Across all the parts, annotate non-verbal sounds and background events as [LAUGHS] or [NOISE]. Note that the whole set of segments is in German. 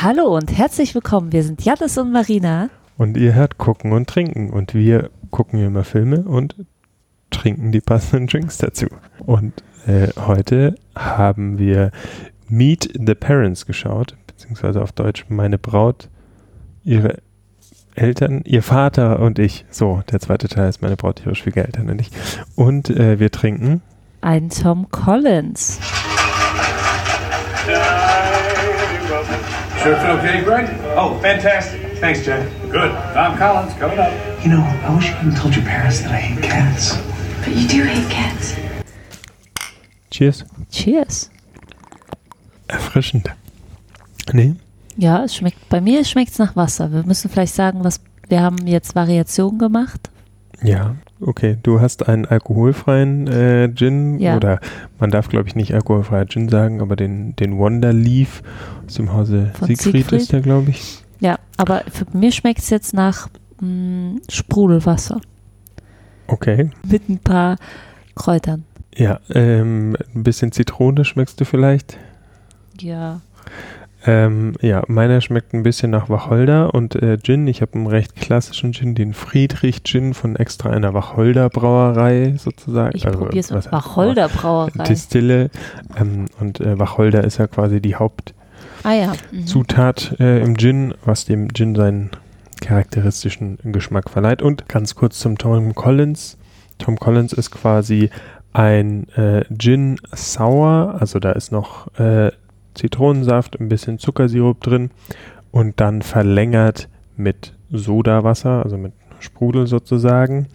Hallo und herzlich willkommen. Wir sind Janis und Marina. Und ihr hört Gucken und Trinken. Und wir gucken immer Filme und trinken die passenden Drinks dazu. Und äh, heute haben wir Meet the Parents geschaut, beziehungsweise auf Deutsch Meine Braut, ihre Eltern, ihr Vater und ich. So, der zweite Teil ist Meine Braut, ihre Schwiegereltern und ich. Und äh, wir trinken ein Tom Collins. Sure feel okay, Greg? Oh, fantastic. Thanks, Jen. Good. Tom Collins, coming up. You know, I wish you hadn't told your parents that I hate cats. But you do hate cats. Cheers. Cheers. Erfrischend. Nee? Ja, es schmeckt, bei mir schmeckt es nach Wasser. Wir müssen vielleicht sagen, was, wir haben jetzt Variationen gemacht. Ja, okay. Du hast einen alkoholfreien äh, Gin Ja. oder man darf glaube ich nicht alkoholfreier Gin sagen, aber den, den Wonder Leaf aus dem Hause Siegfried, Siegfried? ist der glaube ich. Ja, aber für mich schmeckt es jetzt nach mh, Sprudelwasser Okay. mit ein paar Kräutern. Ja, ähm, ein bisschen Zitrone schmeckst du vielleicht. Ja. Ähm, ja, meiner schmeckt ein bisschen nach Wacholder und äh, Gin. Ich habe einen recht klassischen Gin, den Friedrich Gin von extra einer Wacholder Brauerei sozusagen. Ich Also, probiere es mit Wacholder Brauerei. Distille. Ähm, und äh, Wacholder ist ja quasi die Ah ja. Mhm. Hauptzutat äh, im Gin, was dem Gin seinen charakteristischen Geschmack verleiht. Und ganz kurz zum Tom Collins. Tom Collins ist quasi ein äh, Gin Sour, also da ist noch äh, Zitronensaft, ein bisschen Zuckersirup drin und dann verlängert mit Sodawasser, also mit Sprudel sozusagen.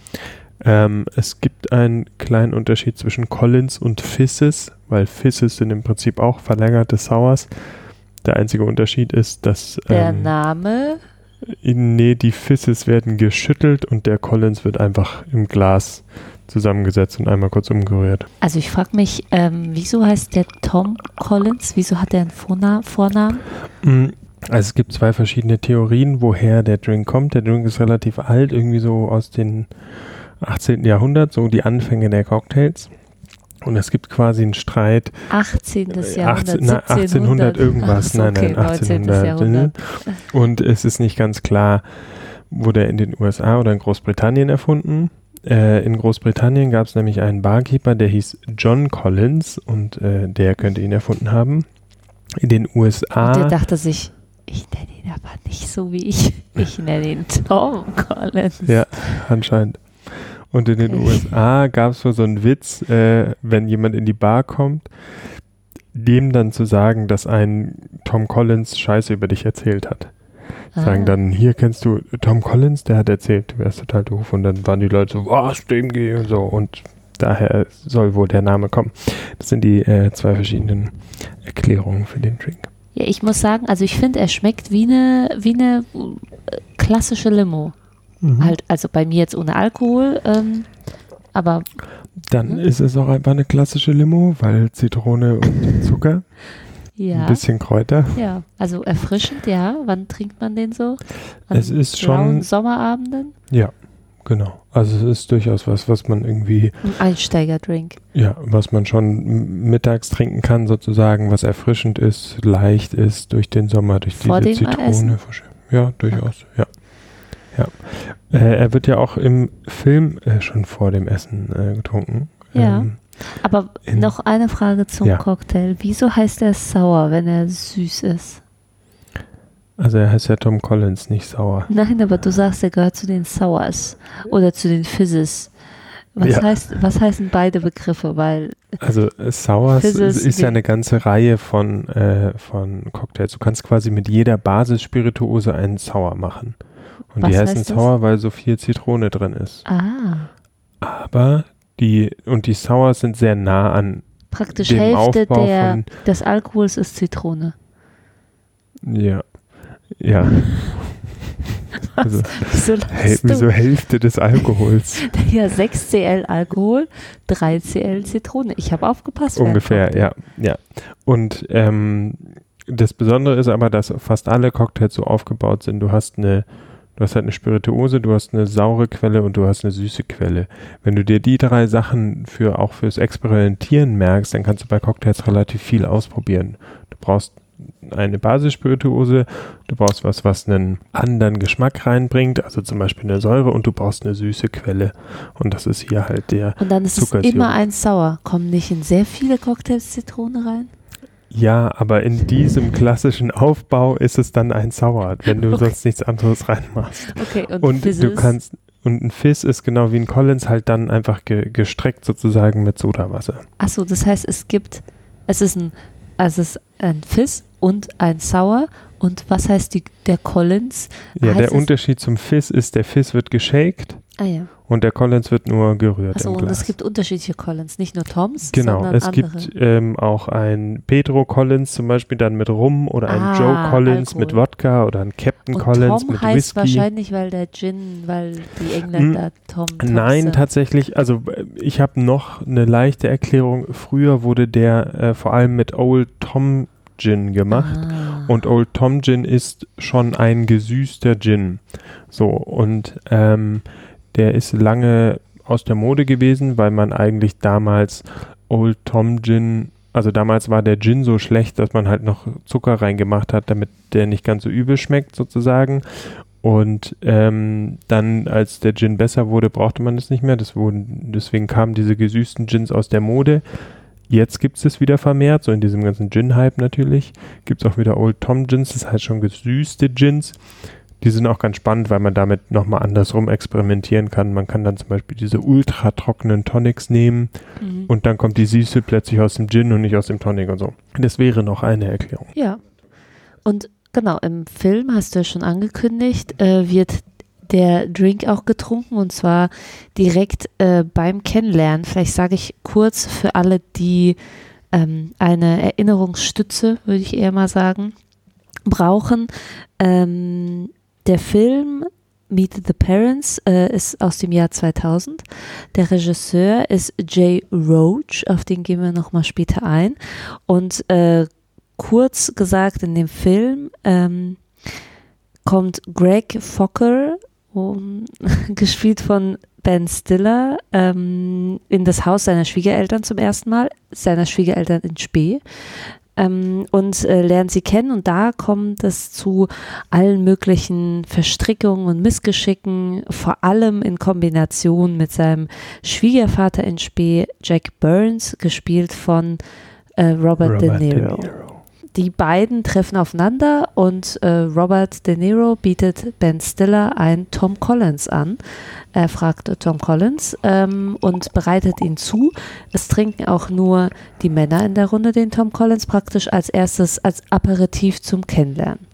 Ähm, es gibt einen kleinen Unterschied zwischen Collins und Fisses, weil Fisses sind im Prinzip auch verlängerte Sours. Der einzige Unterschied ist, dass Der ähm, Name, nee, die Fisses werden geschüttelt und der Collins wird einfach im Glas zusammengesetzt und einmal kurz umgerührt. also ich frage mich, ähm, wieso heißt der Tom Collins? Wieso hat er einen Vorna Vornamen? Mm, Also es gibt zwei verschiedene Theorien, woher der Drink kommt. Der Drink ist relativ alt, irgendwie so aus dem 18. Jahrhundert, so die Anfänge der Cocktails. Und es gibt quasi einen Streit, 18. Äh, Jahrhundert, 18 na, 1800 irgendwas, so, nein, nein, okay, 19. 1800. Jahrhundert. Und es ist nicht ganz klar, wurde er in den USA oder in Großbritannien erfunden. Äh, in Großbritannien gab es nämlich einen Barkeeper, der hieß John Collins und äh, der könnte ihn erfunden haben. In den USA. Und der dachte sich, ich nenne ihn aber nicht so wie ich. Ich nenne ihn Tom Collins. Ja, anscheinend. Und in den. USA gab es wohl so einen Witz, äh, wenn jemand in die Bar kommt, dem dann zu sagen, dass ein Tom Collins Scheiße über dich erzählt hat. Sagen Ah. dann, hier kennst du Tom Collins, der hat erzählt, du wärst total doof. Und dann waren die Leute so, was, dem gehe und so. Und daher soll wohl der Name kommen. Das sind die äh, zwei verschiedenen Erklärungen für den Drink. Ja, ich muss sagen, also ich finde, er schmeckt wie eine, wie eine äh, klassische Limo. Mhm. Halt, also bei mir jetzt ohne Alkohol, ähm, aber Dann Mhm. ist es auch einfach eine klassische Limo, weil Zitrone und Zucker, ja. ein bisschen Kräuter. Ja, also erfrischend, ja. Wann trinkt man den so? Es ist schon- Sommerabenden? Ja, genau. Also es ist durchaus was, was man irgendwie, Ein Einsteigerdrink. ja, was man schon mittags trinken kann, sozusagen, was erfrischend ist, leicht ist durch den Sommer, durch Vor diese dem Zitrone. Ja, durchaus, ja. Ja. Äh, er wird ja auch im Film äh, schon vor dem Essen äh, getrunken. Ja. Ähm, Aber In- noch eine Frage zum Ja. Cocktail. Wieso heißt er sauer, wenn er süß ist? also er heißt ja Tom Collins, nicht sauer. Nein, aber du sagst, er gehört zu den Sours oder zu den Fizzes. Was, Ja. heißt, was heißen beide Begriffe? Weil, Also äh, Sours Fizzes ist, ja eine ganze Reihe von, äh, von Cocktails. Du kannst quasi mit jeder Basisspirituose einen Sour machen. Und Was die heißen heißt? Sour, weil so viel Zitrone drin ist. ah, Aber die, und die Sours sind sehr nah an, praktisch Dem Hälfte Aufbau der, von- des Alkohols ist Zitrone. ja, ja. [LAUGHS] Also, Wieso lachst wieso? Hälfte des Alkohols? [LAUGHS] Ja, 6 Cl Alkohol, 3 Cl Zitrone. Ich habe aufgepasst. Ungefähr, ja, ja. Und ähm, das Besondere ist aber, dass fast alle Cocktails so aufgebaut sind. Du hast eine, du hast halt eine Spirituose, du hast eine saure Quelle und du hast eine süße Quelle. Wenn du dir die drei Sachen für auch fürs Experimentieren merkst, dann kannst du bei Cocktails relativ viel ausprobieren. Du brauchst eine Basisspirituose, du brauchst was, was einen anderen Geschmack reinbringt, also zum Beispiel eine Säure und du brauchst eine süße Quelle. Und das ist hier halt der Und dann ist es immer ein Sauer. Kommen nicht in sehr viele Cocktails Zitrone rein? Ja, aber in diesem klassischen Aufbau ist es dann ein Sauer, wenn du Okay. sonst nichts anderes reinmachst. Okay, und, Und du kannst, und ein Fizz ist genau wie ein Collins halt dann einfach ge, gestreckt sozusagen mit Sodawasser. Achso, das heißt, es gibt, es ist ein, also es ist ein Fizz und ein Sauer. Und was heißt die, der Collins? Ja, Heißt der Unterschied zum Fizz ist, der Fizz wird geshaked Ah ja. Und der Collins wird nur gerührt im und es gibt unterschiedliche Collins, nicht nur Toms, Genau, es andere. gibt ähm, auch ein Pedro Collins zum Beispiel dann mit Rum oder ein Ah, Joe Collins mit Alkohol. Wodka oder ein Captain und Collins Tom mit heißt Whisky. wahrscheinlich, weil der Gin, weil die Engländer Tom. Tom Nein, sind. tatsächlich, also äh, ich habe noch eine leichte Erklärung. Früher wurde der äh, vor allem mit Old Tom Gin gemacht. Ah. Und Old Tom Gin ist schon ein gesüßter Gin. So, und ähm, der ist lange aus der Mode gewesen, weil man eigentlich damals Old Tom Gin, also damals war der Gin so schlecht, dass man halt noch Zucker reingemacht hat, damit der nicht ganz so übel schmeckt sozusagen. Und ähm, dann, als der Gin besser wurde, brauchte man es nicht mehr. Wurden, deswegen kamen diese gesüßten Gins aus der Mode. Jetzt gibt es es wieder vermehrt, so in diesem ganzen Gin-Hype natürlich. Gibt es auch wieder Old Tom Gins, das heißt schon gesüßte Gins. Die sind auch ganz spannend, weil man damit nochmal andersrum experimentieren kann. Man kann dann zum Beispiel diese ultra trockenen Tonics nehmen Mhm. und dann kommt die Süße plötzlich aus dem Gin und nicht aus dem Tonic und so. Das wäre noch eine Erklärung. Ja. Und genau, im Film hast du ja schon angekündigt, äh, wird der Drink auch getrunken und zwar direkt äh, beim Kennenlernen. Vielleicht sage ich kurz für alle, die ähm, eine Erinnerungsstütze, würde ich eher mal sagen, brauchen. Ähm, der Film Meet the Parents äh, ist aus dem Jahr 2000. Der Regisseur ist Jay Roach, auf den gehen wir nochmal später ein. Und äh, kurz gesagt, in dem Film ähm, kommt Greg Fokker, um, [LAUGHS] gespielt von Ben Stiller, ähm, in das Haus seiner Schwiegereltern zum ersten Mal, seiner Schwiegereltern in Spee. Ähm, und äh, lernt sie kennen und da kommt es zu allen möglichen Verstrickungen und Missgeschicken, vor allem in Kombination mit seinem Schwiegervater in Spee, Jack Burns, gespielt von äh, Robert, De Niro. Die beiden treffen aufeinander und äh, Robert De Niro bietet Ben Stiller ein Tom Collins an. Er fragt Tom Collins ähm, und bereitet ihn zu. Es trinken auch nur die Männer in der Runde den Tom Collins praktisch als erstes als Aperitif zum Kennenlernen.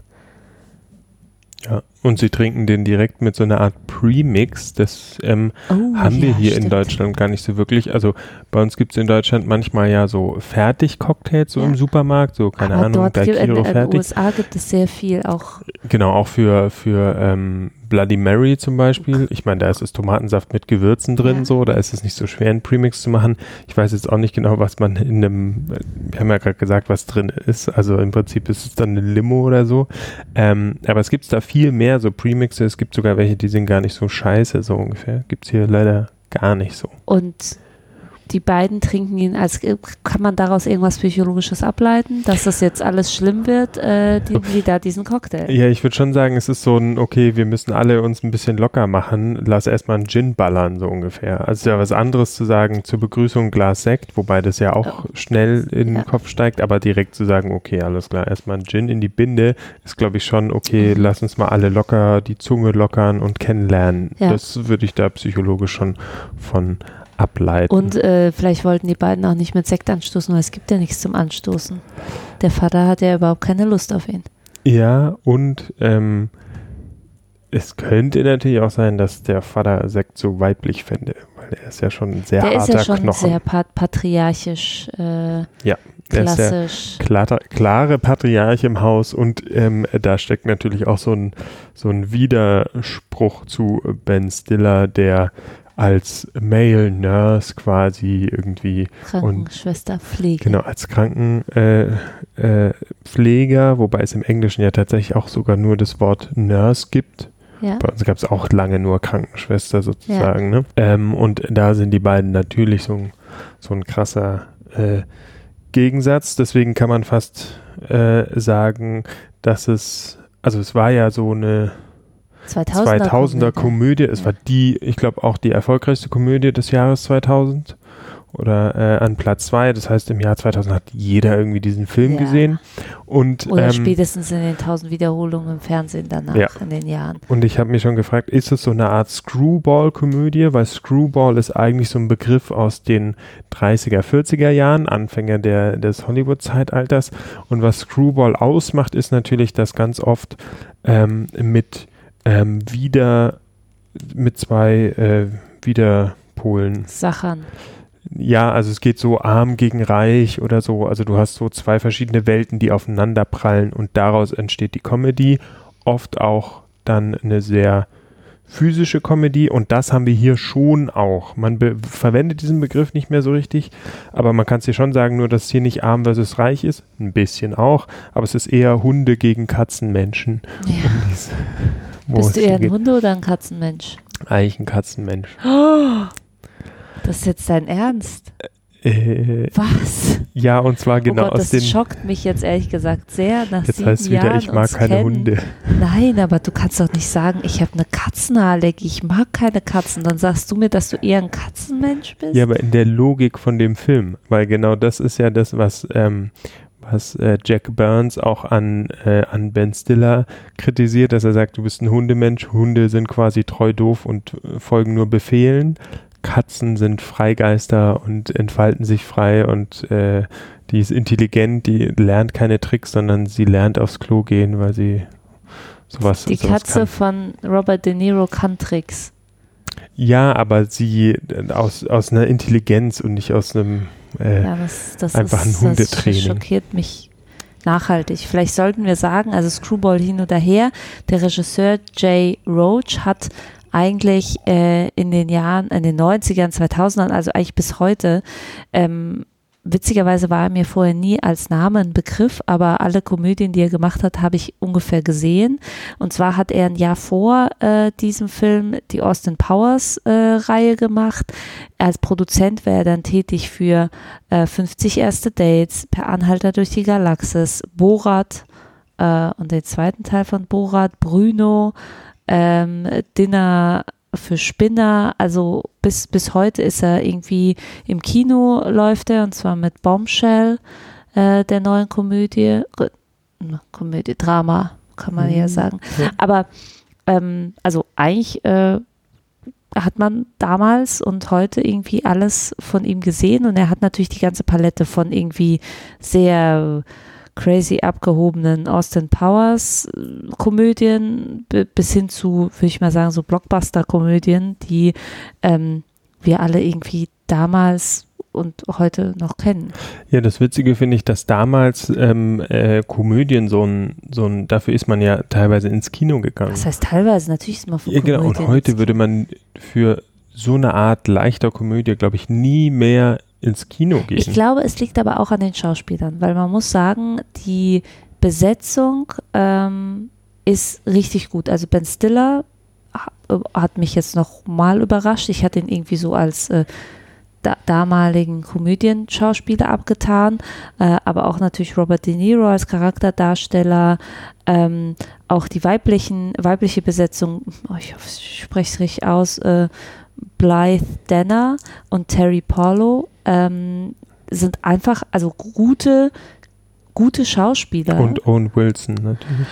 Ja, und sie trinken den direkt mit so einer Art Premix. Das ähm, Oh, haben wir ja, hier in stimmt. Deutschland gar nicht so wirklich. Also bei uns gibt es in Deutschland manchmal ja so Fertig-Cocktails so Ja. im Supermarkt, so keine Aber Ahnung, gibt, in, Daiquiri in den fertig. USA gibt es sehr viel auch. Genau, auch für, für ähm, Bloody Mary zum Beispiel. Ich meine, da ist es Tomatensaft mit Gewürzen drin, Ja. so, da ist es nicht so schwer, einen Premix zu machen. Ich weiß jetzt auch nicht genau, was man in einem, wir haben ja gerade gesagt, was drin ist. Also im Prinzip ist es dann eine Limo oder so. Ähm, aber es gibt da viel mehr so Premixe. Es gibt sogar welche, die sind gar nicht so scheiße, so ungefähr. Gibt es hier leider gar nicht so. Und die beiden trinken ihn als. Kann man daraus irgendwas Psychologisches ableiten, dass das jetzt alles schlimm wird, äh, die, wie da diesen Cocktail? Ja, ich würde schon sagen, es ist so ein, okay, wir müssen alle uns ein bisschen locker machen, lass erstmal einen Gin ballern, so ungefähr. Also ja was anderes zu sagen, zur Begrüßung Glas Sekt, wobei das ja auch schnell in den Ja. Kopf steigt, aber direkt zu sagen, okay, alles klar, erstmal ein Gin in die Binde, ist glaube ich schon, okay, Mhm. lass uns mal alle locker die Zunge lockern und kennenlernen. Ja. Das würde ich da psychologisch schon von ableiten. Und äh, vielleicht wollten die beiden auch nicht mit Sekt anstoßen, weil es gibt ja nichts zum Anstoßen. Der Vater hat ja überhaupt keine Lust auf ihn. Ja, und ähm, es könnte natürlich auch sein, dass der Vater Sekt so weiblich fände, weil er ist ja schon ein sehr Der ist harter ja schon Knochen. sehr pat patriarchisch, äh, Der ist der klassisch. klare, klare Patriarch im Haus und ähm, da steckt natürlich auch so ein, so ein Widerspruch zu Ben Stiller, der als Male Nurse quasi irgendwie Krankenschwester, Pflege. Genau, als Krankenpfleger, äh, Pfleger, wobei es im Englischen ja tatsächlich auch sogar nur das Wort Nurse gibt. Ja. Bei uns gab es auch lange nur Krankenschwester sozusagen. Ne? Ähm, und da sind die beiden natürlich so ein, so ein krasser äh, Gegensatz. Deswegen kann man fast äh, sagen, dass es, also es war ja so eine 2000er, 2000er Komödie. Es war die, ich glaube auch die erfolgreichste Komödie des Jahres 2000 oder äh, an Platz zwei. Das heißt, im Jahr 2000 hat jeder irgendwie diesen Film Ja. gesehen. Und, Oder ähm, spätestens in den 1000 Wiederholungen im Fernsehen danach, Ja. in den Jahren. und ich habe mich schon gefragt, ist es so eine Art Screwball-Komödie? Weil Screwball ist eigentlich so ein Begriff aus den 30er, 40er Jahren, Anfänger der, des Hollywood-Zeitalters. Und was Screwball ausmacht, ist natürlich, dass ganz oft ähm, mit ähm, wieder mit zwei äh, Widerpolen Sachern. Ja, also es geht so arm gegen reich oder so. Also du hast so zwei verschiedene Welten, die aufeinander prallen und daraus entsteht die Comedy. Oft auch dann eine sehr physische Comedy und das haben wir hier schon auch. Man verwendet diesen Begriff nicht mehr so richtig, aber man kann es hier schon sagen, nur dass es hier nicht arm versus reich ist. Ein bisschen auch, aber es ist eher Hunde gegen Katzenmenschen. Ja. Bist du eher ein. Hunde- oder ein Katzenmensch? Eigentlich ein Katzenmensch. [GASPS] Das ist jetzt dein Ernst. Äh, Was? ja, und zwar genau oh Gott, aus das den. schockt mich jetzt ehrlich gesagt sehr. Nach Jetzt sieben heißt es wieder, Jahren ich mag keine kennen. Hunde. Nein, aber du kannst doch nicht sagen, ich habe eine Katzenallergie, ich mag keine Katzen. Dann sagst du mir, dass du eher ein Katzenmensch bist? Ja, aber in der Logik von dem Film, weil genau das ist ja das, was, ähm, was äh, Jack Burns auch an, äh, an Ben Stiller kritisiert, dass er sagt, du bist ein Hundemensch, Hunde sind quasi treu doof und äh, folgen nur Befehlen. Katzen sind Freigeister und entfalten sich frei und äh, die ist intelligent, die lernt keine Tricks, sondern sie lernt aufs Klo gehen, weil sie sowas Die sowas Katze kann. von Robert De Niro kann Tricks. Ja, aber sie äh, aus, aus einer Intelligenz und nicht aus einem äh, Ja, das, das einfach ein ist, Hundetraining. Das schockiert mich nachhaltig. Vielleicht sollten wir sagen, also Screwball hin oder her, der Regisseur Jay Roach hat eigentlich äh, in den Jahren, in den 90ern, 2000ern, also eigentlich bis heute, ähm, witzigerweise war er mir vorher nie als Name ein Begriff, aber alle Komödien, die er gemacht hat, habe ich ungefähr gesehen. Und zwar hat er ein Jahr vor äh, diesem Film die Austin Powers äh, Reihe gemacht. Als Produzent war er dann tätig für äh, 50 erste Dates, Per Anhalter durch die Galaxis, Borat äh, und den zweiten Teil von Borat, Bruno, ähm, Dinner für Spinner, also bis, bis heute ist er irgendwie im Kino läuft er und zwar mit Bombshell, äh, der neuen Komödie, Komödie, Drama, kann man ja Mhm. sagen. Ja. Aber ähm, also eigentlich äh, hat man damals und heute irgendwie alles von ihm gesehen und er hat natürlich die ganze Palette von irgendwie sehr crazy abgehobenen Austin Powers äh, Komödien bi- bis hin zu, würde ich mal sagen, so Blockbuster-Komödien, die ähm, wir alle irgendwie damals und heute noch kennen. Ja, das Witzige finde ich, dass damals ähm, äh, Komödien so ein, so ein, dafür ist man ja teilweise ins Kino gegangen. Das heißt, teilweise natürlich ist man von ja, genau. Und Komödien heute würde man für so eine Art leichter Komödie, glaube ich, nie mehr ins Kino gehen. Ich glaube, es liegt aber auch an den Schauspielern, weil man muss sagen, die Besetzung ähm, ist richtig gut. Also Ben Stiller ha- hat mich jetzt noch mal überrascht. Ich hatte ihn irgendwie so als äh, da damaligen Komödienschauspieler abgetan, äh, aber auch natürlich Robert De Niro als Charakterdarsteller, ähm, auch die weiblichen, weibliche Besetzung, oh, ich hoffe, ich spreche es richtig aus, äh, Blythe Danner und Terry Paulo ähm, sind einfach, also gute, gute Schauspieler. Und Owen Wilson natürlich.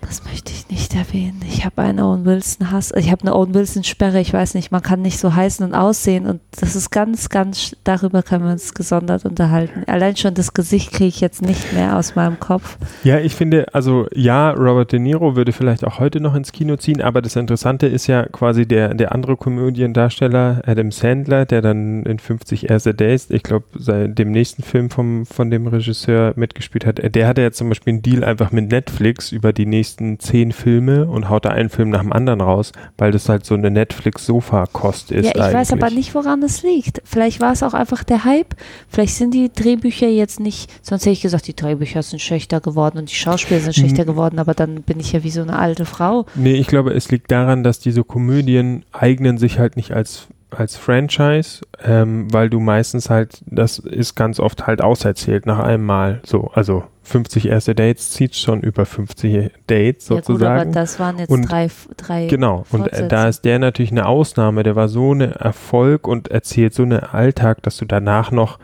Das möchte ich nicht erwähnen. Ich habe einen Owen Wilson Hass. Ich habe eine Owen Wilson Sperre. Ich weiß nicht, man kann nicht so heißen und aussehen. Und das ist ganz, ganz, darüber können wir uns gesondert unterhalten. Allein schon das Gesicht kriege ich jetzt nicht mehr aus meinem Kopf. Ja, ich finde, also ja, Robert De Niro würde vielleicht auch heute noch ins Kino ziehen, aber das Interessante ist ja quasi der, der andere Komödiendarsteller, Adam Sandler, der dann in 50 Erste Days, ich glaube, dem nächsten Film vom, von dem Regisseur mitgespielt hat, der hatte ja zum Beispiel einen Deal einfach mit Netflix über die nächsten zehn Filme und haut da einen Film nach dem anderen raus, weil das halt so eine Netflix-Sofa-Kost ist. ja, ich weiß aber eigentlich. nicht, woran es liegt. Vielleicht war es auch einfach der Hype. Vielleicht sind die Drehbücher jetzt nicht, sonst hätte ich gesagt, die Drehbücher sind schlechter geworden und die Schauspieler sind schlechter Mhm. geworden, aber dann bin ich ja wie so eine alte Frau. Nee, ich glaube, es liegt daran, dass diese Komödien eignen sich halt nicht als als Franchise, ähm, weil du meistens halt, das ist ganz oft halt auserzählt nach einem Mal. So, also 50 erste Dates zieht schon über 50 Dates Ja gut, sozusagen. aber das waren jetzt Und drei, drei Genau, und äh, Fortsätze. da ist der natürlich eine Ausnahme, der war so eine Erfolg und erzählt so einen Alltag, dass du danach noch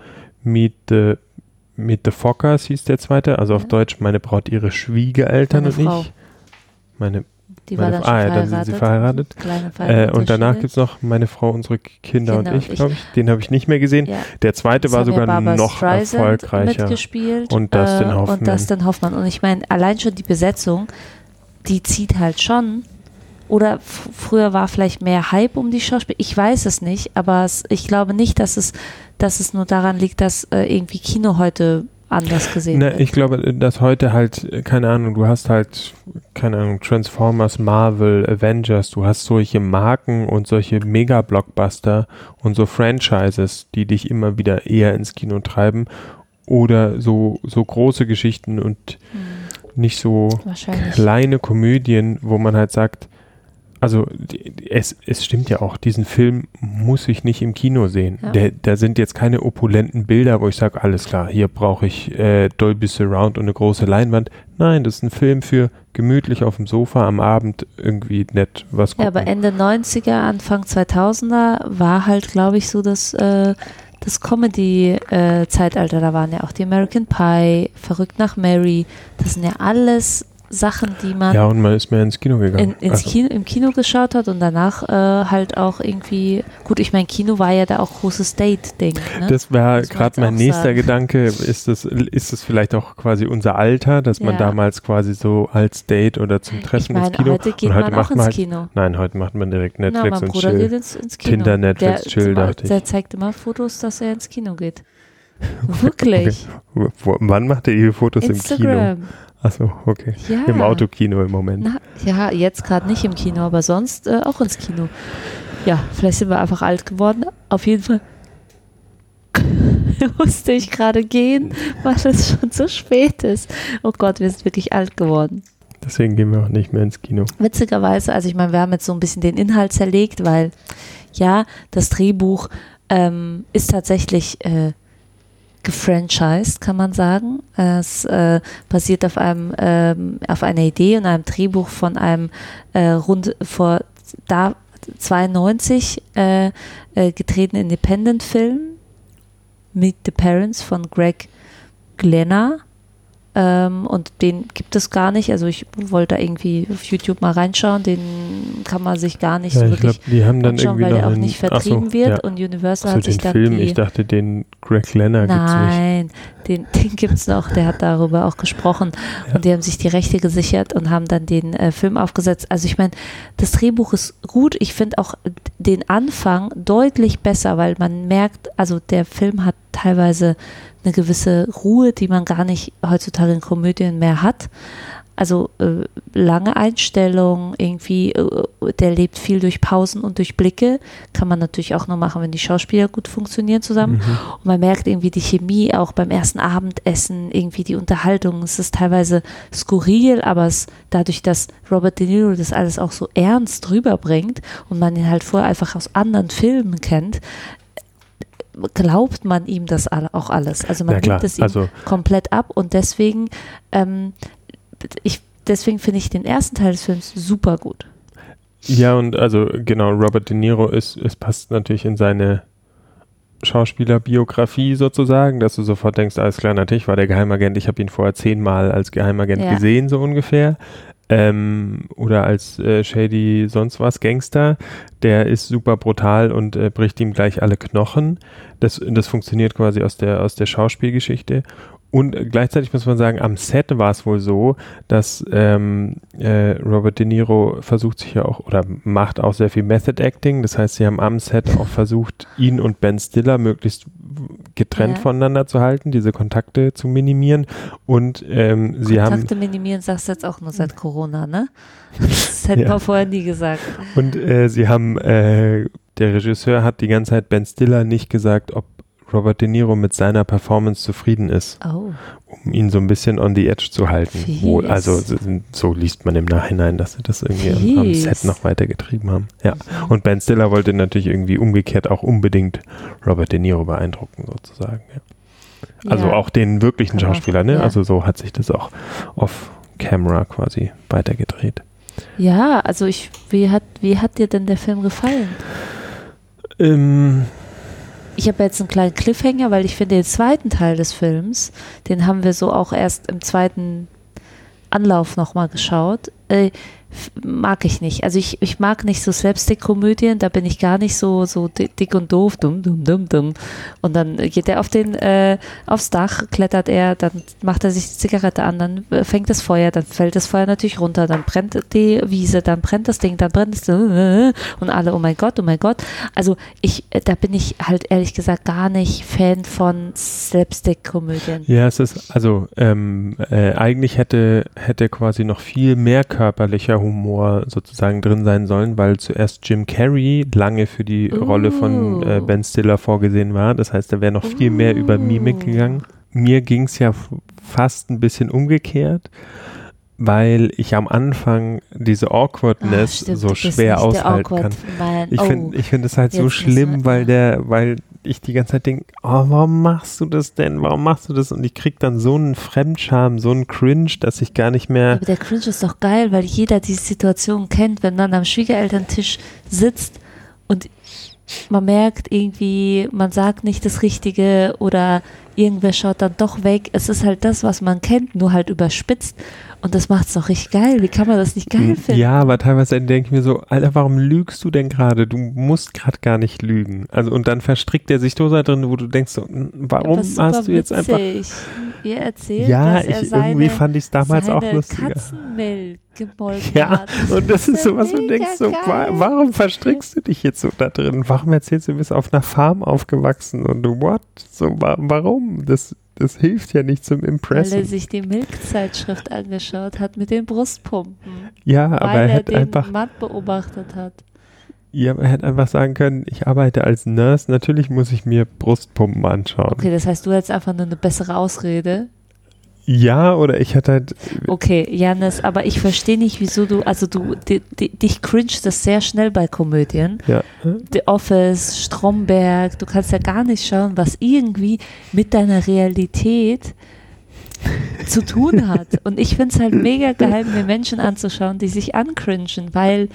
Meet the, Meet the Fockers hieß der zweite, also auf Ja. Deutsch, meine Braut, ihre Schwiegereltern Meine und Frau. ich. Meine, Die war meine- dann schon ah, ja, dann verheiratet. sind sie verheiratet. Äh, Verheiratet und danach gibt es noch meine Frau, unsere Kinder, Kinder und ich, glaube ich. Den habe ich nicht mehr gesehen. Ja. Der zweite Es war sogar Barbra noch Streisand erfolgreicher. mitgespielt Und Dustin äh, Hoffman. Und Dustin Hoffmann. Und ich meine, allein schon die Besetzung, die zieht halt schon. Oder früher war vielleicht mehr Hype um die Schauspieler. Ich weiß es nicht, aber es, ich glaube nicht, dass es, dass es nur daran liegt, dass äh, irgendwie Kino heute anders gesehen Na, wird. ich glaube, dass heute halt, keine Ahnung, du hast halt, keine Ahnung, Transformers, Marvel, Avengers, du hast solche Marken und solche Mega-Blockbuster und so Franchises, die dich immer wieder eher ins Kino treiben oder so, so große Geschichten und nicht so kleine Komödien, wo man halt sagt, also es, es stimmt ja auch, diesen Film muss ich nicht im Kino sehen. Ja. Der, da sind jetzt keine opulenten Bilder, wo ich sage, alles klar, hier brauche ich äh, Dolby Surround und eine große Leinwand. Nein, das ist ein Film für gemütlich auf dem Sofa am Abend irgendwie nett was Ja, gucken. aber Ende 90er, Anfang 2000er war halt, glaube ich, so das, äh, das Comedy-Zeitalter. da waren ja auch die American Pie, Verrückt nach Mary. Das sind ja alles Sachen, die man ja, und man ist mehr ins Kino in, gegangen. ins Also, Kino, im Kino geschaut hat und danach äh, halt auch irgendwie, gut, ich meine, Kino war ja da auch großes Date-Ding. Ne? Das war man gerade mein auch nächster sagen. Gedanke. Ist das, ist das vielleicht auch quasi unser Alter, dass man Ja. damals quasi so als Date oder zum ich Treffen meine, ins Kino heute geht und heute man auch macht man ins halt, Kino. Nein, heute macht man direkt Na, Netflix mein und Bruder chill. geht ins, ins Kino. Tinder, Netflix, der, chill, dachte ich. Der zeigt immer Fotos, dass er ins Kino geht. [LAUGHS] Wirklich. Okay. Wann macht er ihre Fotos im Kino? Achso, okay. Ja. Im Autokino im Moment. Na, ja, jetzt gerade nicht im Kino, aber sonst äh, auch ins Kino. Ja, vielleicht sind wir einfach alt geworden. Auf jeden Fall [LAUGHS] musste ich gerade gehen, weil es schon zu spät ist. Oh Gott, wir sind wirklich alt geworden. Deswegen gehen wir auch nicht mehr ins Kino. Witzigerweise, also ich meine, wir haben jetzt so ein bisschen den Inhalt zerlegt, weil ja, das Drehbuch ähm, ist tatsächlich äh, gefranchised, kann man sagen. Es äh, basiert auf einem ähm, auf einer Idee und einem Drehbuch von einem äh, rund vor da 92 äh, äh, gedrehten Independent-Film Meet the Parents von Greg Glenner. Ähm, und den gibt es gar nicht. Also ich wollte da irgendwie auf YouTube mal reinschauen. Den kann man sich gar nicht Ja, so ich glaube, wirklich die haben dann anschauen, irgendwie weil der auch nicht vertrieben achso, wird. Ja. Und Universal Achso, hat sich den dann Film, die, ich dachte, den Greg Lenner gibt's nicht. Nein, den, [LAUGHS] den gibt es noch, der hat darüber auch gesprochen. Ja. Und die haben sich die Rechte gesichert und haben dann den äh, Film aufgesetzt. Also ich meine, das Drehbuch ist gut. Ich finde auch den Anfang deutlich besser, weil man merkt, also der Film hat teilweise eine gewisse Ruhe, die man gar nicht heutzutage in Komödien mehr hat. Also äh, lange Einstellungen, irgendwie, äh, der lebt viel durch Pausen und durch Blicke. Kann man natürlich auch nur machen, wenn die Schauspieler gut funktionieren zusammen. Mhm. Und man merkt irgendwie die Chemie auch beim ersten Abendessen, irgendwie die Unterhaltung. Es ist teilweise skurril, aber es, dadurch, dass Robert De Niro das alles auch so ernst rüberbringt und man ihn halt vorher einfach aus anderen Filmen kennt, glaubt man ihm das auch alles. Also man Ja nimmt es ihm also komplett ab und deswegen, ähm, ich, deswegen finde ich den ersten Teil des Films super gut. Ja, und also genau, Robert De Niro ist, es passt natürlich in seine Schauspielerbiografie sozusagen, dass du sofort denkst, alles klar, natürlich war der Geheimagent, ich habe ihn vorher zehnmal als Geheimagent Ja. gesehen, so ungefähr. Ähm, oder als äh, Shady sonst was Gangster, der ist super brutal und äh, bricht ihm gleich alle Knochen. Das, das funktioniert quasi aus der, aus der Schauspielgeschichte. Und gleichzeitig muss man sagen, am Set war es wohl so, dass ähm, äh, Robert De Niro versucht sich ja auch oder macht auch sehr viel Method Acting. Das heißt, sie haben am Set auch versucht, ihn und Ben Stiller möglichst getrennt Ja. voneinander zu halten, diese Kontakte zu minimieren. Und ähm, sie haben Kontakte minimieren sagst du jetzt auch nur seit Corona, ne? Das hätte [LAUGHS] Ja. man vorher nie gesagt. Und äh, sie haben, äh, der Regisseur hat die ganze Zeit Ben Stiller nicht gesagt, ob Robert De Niro mit seiner Performance zufrieden ist, Oh. um ihn so ein bisschen on the edge zu halten. Wohl, Fies. also so- liest man im Nachhinein, dass sie das irgendwie am, am Fies. Set noch weitergetrieben haben. Ja. Und Ben Stiller wollte natürlich irgendwie umgekehrt auch unbedingt Robert De Niro beeindrucken, sozusagen. Ja. Also Ja. auch den wirklichen Kann Schauspieler, ne? ja. Also so hat sich das auch off Camera quasi weitergedreht. Ja, also ich, wie hat, wie hat dir denn der Film gefallen? Ähm, Ich habe jetzt einen kleinen Cliffhanger, weil ich finde den zweiten Teil des Films, den haben wir so auch erst im zweiten Anlauf nochmal geschaut. Äh, mag ich nicht. Also ich, ich mag nicht so Slapstick-Komödien, da bin ich gar nicht so, so di- dick und doof, dumm, dumm, dumm, dumm. Und dann geht er auf den, äh, aufs Dach, klettert er, dann macht er sich die Zigarette an, dann fängt das Feuer, dann fällt das Feuer natürlich runter, dann brennt die Wiese, dann brennt das Ding, dann brennt es äh, und alle, oh mein Gott, oh mein Gott. Also ich, äh, da bin ich halt ehrlich gesagt gar nicht Fan von Slapstick-Komödien. ja, es ist, also ähm, äh, eigentlich hätte, hätte quasi noch viel mehr körperlicher Humor sozusagen drin sein sollen, weil zuerst Jim Carrey lange für die Rolle von äh. Ben Stiller vorgesehen war. Das heißt, da wäre noch viel mehr über Mimik gegangen. Mir ging es ja fast ein bisschen umgekehrt, weil ich am Anfang diese Awkwardness stimmt, so schwer aushalten kann. Man. Ich oh. finde ich find es halt so schlimm, weil der, weil ich die ganze Zeit denke, oh, warum machst du das denn? Warum machst du das? Und ich krieg dann so einen Fremdscham, so einen Cringe, dass ich gar nicht mehr. Aber der Cringe ist doch geil, weil jeder diese Situation kennt, wenn man am Schwiegerelterntisch sitzt und man merkt irgendwie, man sagt nicht das Richtige oder irgendwer schaut dann doch weg. Es ist halt das, was man kennt, nur halt überspitzt. Und das macht es doch richtig geil. Wie kann man das nicht geil finden? Ja, aber teilweise denke ich mir so, Alter, warum lügst du denn gerade? Du musst gerade gar nicht lügen. Also und dann verstrickt er sich so da drin, wo du denkst so, hm, warum hast du jetzt einfach. witzig. Ihr erzählt, Ja, dass er ich, seine, irgendwie fand ich es damals auch lustiger. Katzenmilch gemolken Ja, hat. und das ist so, was du denkst, so, wa warum verstrickst du dich jetzt so da drin? Warum erzählst du, du bist auf einer Farm aufgewachsen und du, what? So, wa warum? Das, das hilft ja nicht zum Weil er Impressen. sich die Milchzeitschrift angeschaut hat mit den Brustpumpen. Ja, aber weil er er hätte den einfach, Mann beobachtet hat. ja, er hätte einfach sagen können, ich arbeite als Nurse, natürlich muss ich mir Brustpumpen anschauen. Okay, das heißt, du hättest einfach nur eine bessere Ausrede. Ja, oder ich hätte halt, Okay, Janis, aber ich verstehe nicht, wieso du, also du, di, di, dich cringed das sehr schnell bei Komödien. ja, The Office, Stromberg, du kannst ja gar nicht schauen, was irgendwie mit deiner Realität zu tun hat. Und ich finde es halt mega geil, mir Menschen anzuschauen, die sich ancringen, weil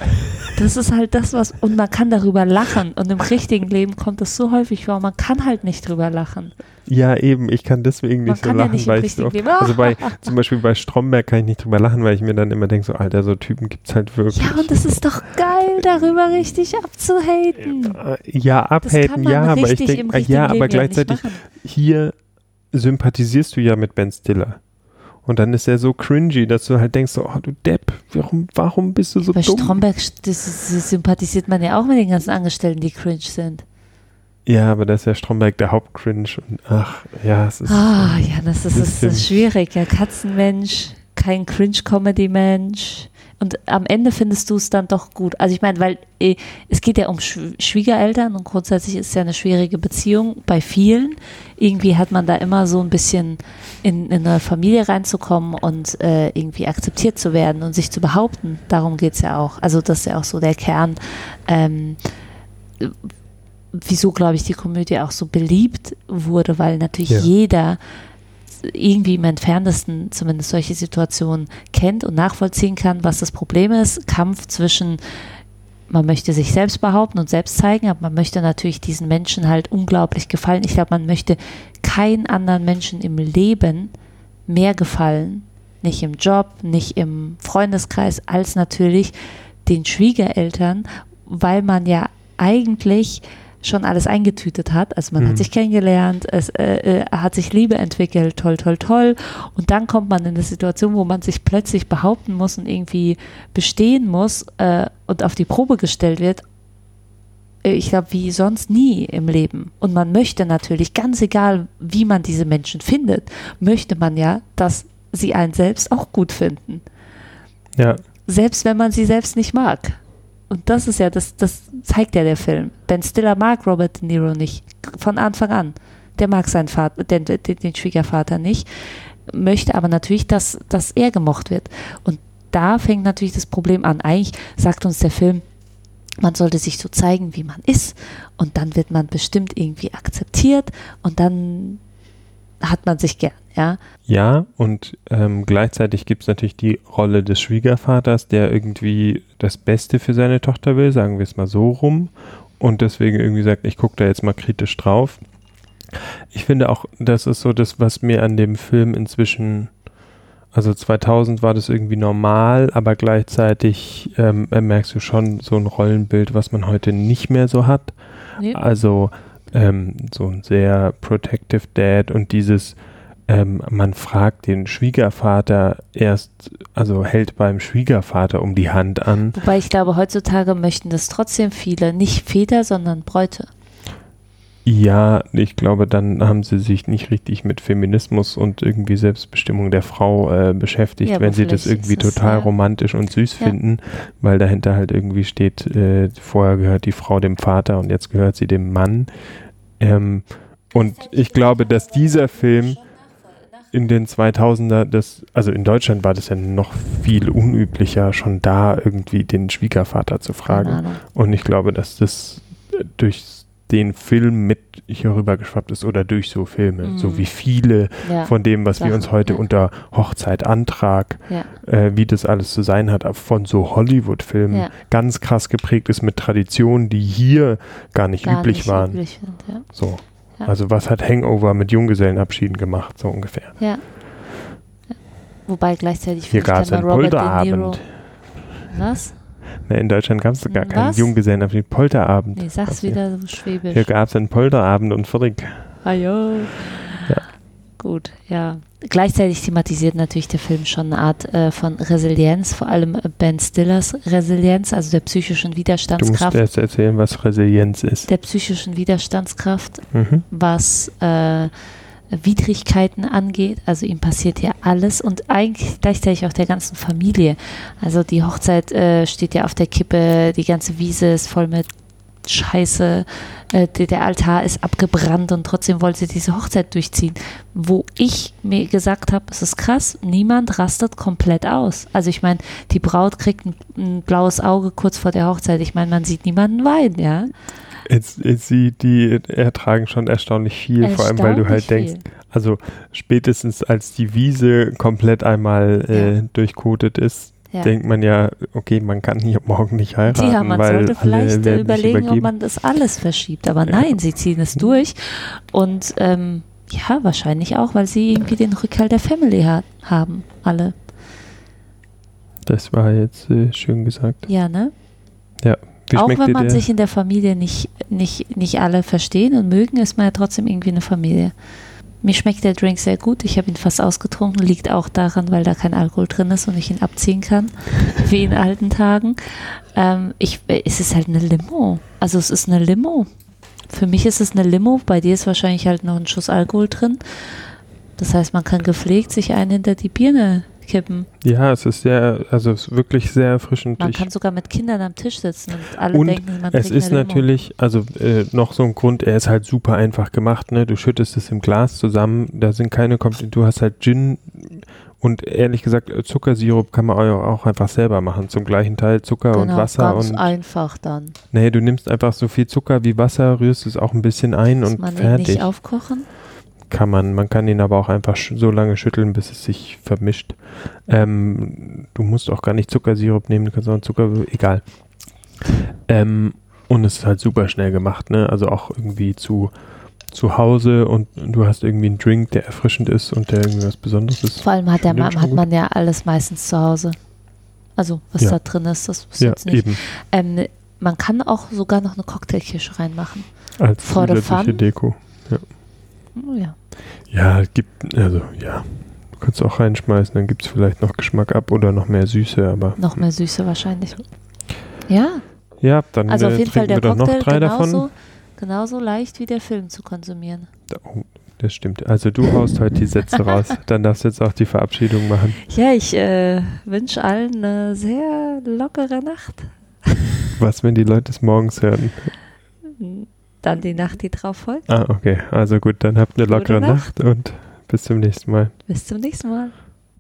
das ist halt das, was, und man kann darüber lachen. Und im richtigen Leben kommt das so häufig vor, man kann halt nicht drüber lachen. ja eben, ich kann deswegen Man nicht so kann ja lachen, im weil ich so, oft- also bei, [LAUGHS] zum Beispiel bei Stromberg kann ich nicht drüber lachen, weil ich mir dann immer denke, so, Alter, so Typen gibt's halt wirklich. Ja, und es ist doch geil, darüber richtig abzuhaten. Ja, Das abhaten, man ja, aber ich denke, ja, aber ja gleichzeitig hier sympathisierst du ja mit Ben Stiller. Und dann ist er so cringy, dass du halt denkst, so, oh du Depp, warum, warum bist du so Bei dumm? Stromberg das, das sympathisiert man ja auch mit den ganzen Angestellten, die cringe sind. Ja, aber da ist ja Stromberg der Hauptcringe. Und ach, ja, es ist. Ah, ja, das ist, das ist schwierig. Ja, Katzenmensch, kein Cringe-Comedy-Mensch. Und am Ende findest du es dann doch gut. Also ich meine, weil äh, es geht ja um Schw Schwiegereltern und grundsätzlich ist es ja eine schwierige Beziehung bei vielen. Irgendwie hat man da immer so ein bisschen in, in eine Familie reinzukommen und äh, irgendwie akzeptiert zu werden und sich zu behaupten. Darum geht es ja auch. Also das ist ja auch so der Kern. Ähm, wieso, glaube ich, die Komödie auch so beliebt wurde, weil natürlich Ja. jeder irgendwie im entferntesten zumindest solche Situationen kennt und nachvollziehen kann, was das Problem ist. Kampf zwischen, man möchte sich selbst behaupten und selbst zeigen, aber man möchte natürlich diesen Menschen halt unglaublich gefallen. Ich glaube, man möchte keinen anderen Menschen im Leben mehr gefallen, nicht im Job, nicht im Freundeskreis, als natürlich den Schwiegereltern, weil man ja eigentlich schon alles eingetütet hat. Also man Mhm. hat sich kennengelernt, es äh, äh, hat sich Liebe entwickelt, toll, toll, toll. Und dann kommt man in eine Situation, wo man sich plötzlich behaupten muss und irgendwie bestehen muss äh, und auf die Probe gestellt wird. Äh, Ich glaube, wie sonst nie im Leben. Und man möchte natürlich, ganz egal, wie man diese Menschen findet, möchte man ja, dass sie einen selbst auch gut finden Ja, selbst wenn man sie selbst nicht mag. Und das ist ja, das, das zeigt ja der Film. Ben Stiller mag Robert De Niro nicht. Von Anfang an. der mag seinen Vater, den, den, den Schwiegervater nicht, möchte aber natürlich, dass, dass er gemocht wird. Und da fängt natürlich das Problem an. Eigentlich sagt uns der Film, man sollte sich so zeigen, wie man ist und dann wird man bestimmt irgendwie akzeptiert und dann hat man sich gern, ja. Ja, und ähm, gleichzeitig gibt es natürlich die Rolle des Schwiegervaters, der irgendwie das Beste für seine Tochter will, sagen wir es mal so rum, und deswegen irgendwie sagt, ich gucke da jetzt mal kritisch drauf. Ich finde auch, das ist so das, was mir an dem Film inzwischen, also 2000 war das irgendwie normal, aber gleichzeitig ähm, merkst du schon so ein Rollenbild, was man heute nicht mehr so hat. Nee. Also ähm, so ein sehr protective Dad und dieses, ähm, man fragt den Schwiegervater erst, also hält beim Schwiegervater um die Hand an. Wobei ich glaube, heutzutage möchten das trotzdem viele, nicht Väter, sondern Bräute. Ja, ich glaube, dann haben sie sich nicht richtig mit Feminismus und irgendwie Selbstbestimmung der Frau äh, beschäftigt, Ja, wenn sie das irgendwie total ja. romantisch und süß Ja. finden, weil dahinter halt irgendwie steht, äh, vorher gehört die Frau dem Vater und jetzt gehört sie dem Mann. Ähm, und ich glaube, dass dieser Film in den 2000er, das, also in Deutschland war das ja noch viel unüblicher, schon da irgendwie den Schwiegervater zu fragen. Und ich glaube, dass das äh, durch den Film mit hier rübergeschwappt ist oder durch so Filme, Mhm. so wie viele Ja, von dem, was wir Sachen, uns heute ja. unter Hochzeitantrag, ja, äh, wie das alles zu sein hat, von so Hollywood-Filmen ganz krass geprägt ist mit Traditionen, die hier gar nicht gar üblich nicht waren. üblich sind. So. Ja. Also was hat Hangover mit Junggesellenabschieden gemacht, so ungefähr. Ja. ja. Wobei gleichzeitig Hier gab es einen Polterabend. Was? Ne, in Deutschland gab es gar Hm, keinen was? Junggesellenabschied, Polterabend. Nee, sag's wieder so schwäbisch. Hier gab es einen Polterabend und. Ajo. Ja. Gut, ja. Gleichzeitig thematisiert natürlich der Film schon eine Art äh, von Resilienz, vor allem äh, Ben Stillers Resilienz, also der psychischen Du musst Widerstandskraft. erst erzählen, was Resilienz ist. Der psychischen Widerstandskraft, Mhm. was äh, Widrigkeiten angeht. Also ihm passiert ja alles und eigentlich gleichzeitig auch der ganzen Familie. Also die Hochzeit äh, steht ja auf der Kippe, die ganze Wiese ist voll mit Scheiße, äh, der, Altar ist abgebrannt und trotzdem wollte sie diese Hochzeit durchziehen. Wo ich mir gesagt habe, es ist krass, niemand rastet komplett aus. Also ich meine, die Braut kriegt ein, ein blaues Auge kurz vor der Hochzeit. Ich meine, man sieht niemanden weinen, ja. Jetzt, jetzt sie, die ertragen schon erstaunlich viel, vor allem weil du halt Erstaunlich denkst, also spätestens als die Wiese komplett einmal äh, durchkotet ist, Ja. denkt man ja, okay, man kann hier morgen nicht heiraten, Ja, man weil sollte alle vielleicht überlegen, ob man das alles verschiebt. Aber Ja. nein, sie ziehen es durch. Und ähm, ja, wahrscheinlich auch, weil sie irgendwie den Rückhalt der Family ha haben. Alle. Das war jetzt äh, schön gesagt. Ja, ne? Wie auch wenn man sich in der Familie nicht, nicht, nicht alle verstehen und mögen, ist man ja trotzdem irgendwie eine Familie. Mir schmeckt der Drink sehr gut. Ich habe ihn fast ausgetrunken. Liegt auch daran, weil da kein Alkohol drin ist und ich ihn abziehen kann, [LAUGHS] wie in alten Tagen. Ähm, ich, es ist halt eine Limo. Also es ist eine Limo. Für mich ist es eine Limo. Bei dir ist wahrscheinlich halt noch ein Schuss Alkohol drin. Das heißt, man kann gepflegt sich einen hinter die Birne kippen. ja, es ist sehr, also es ist wirklich sehr erfrischend. Man Ich- kann sogar mit Kindern am Tisch sitzen und alle Und denken, man Es ist natürlich, also äh, noch so ein Grund, er ist halt super einfach gemacht, ne? Du schüttest es im Glas zusammen, da sind keine Kompliment, du hast halt Gin und ehrlich gesagt, äh, Zuckersirup kann man auch einfach selber machen, zum gleichen Teil Zucker und genau, Wasser ganz und einfach dann. nee, du nimmst einfach so viel Zucker wie Wasser, rührst es auch ein bisschen ein Muss und man fertig. nicht aufkochen? Kann man, man kann ihn aber auch einfach so lange schütteln, bis es sich vermischt. Ähm, du musst auch gar nicht Zuckersirup nehmen, du kannst auch Zucker, egal. Ähm, und es ist halt super schnell gemacht, ne? Also auch irgendwie zu, zu Hause und du hast irgendwie einen Drink, der erfrischend ist und der irgendwie was Besonderes ist. Vor allem hat, der, man, hat man ja alles meistens zu Hause. Also, was Ja. da drin ist, das ist Ja, jetzt nicht. eben. Ähm, man kann auch sogar noch eine Cocktailkirsche reinmachen. Als zusätzliche? Deko. Oh, ja. Ja, es gibt, also ja. Du kannst auch reinschmeißen, dann gibt es vielleicht noch Geschmack ab oder noch mehr Süße, aber Noch mehr Süße wahrscheinlich. Ja, ja, dann also äh, auf jeden Fall der wir doch noch drei genauso, davon. genauso leicht wie der Film zu konsumieren. Oh, das stimmt. Also du haust heute die Sätze raus. [LAUGHS] Dann darfst du jetzt auch die Verabschiedung machen. Ja, ich äh, wünsche allen eine sehr lockere Nacht. Was, wenn die Leute es morgens hören? Dann die Nacht, die drauf folgt. Ah, okay. Also gut, dann habt eine Gute lockere Nacht. Nacht und bis zum nächsten Mal. Bis zum nächsten Mal.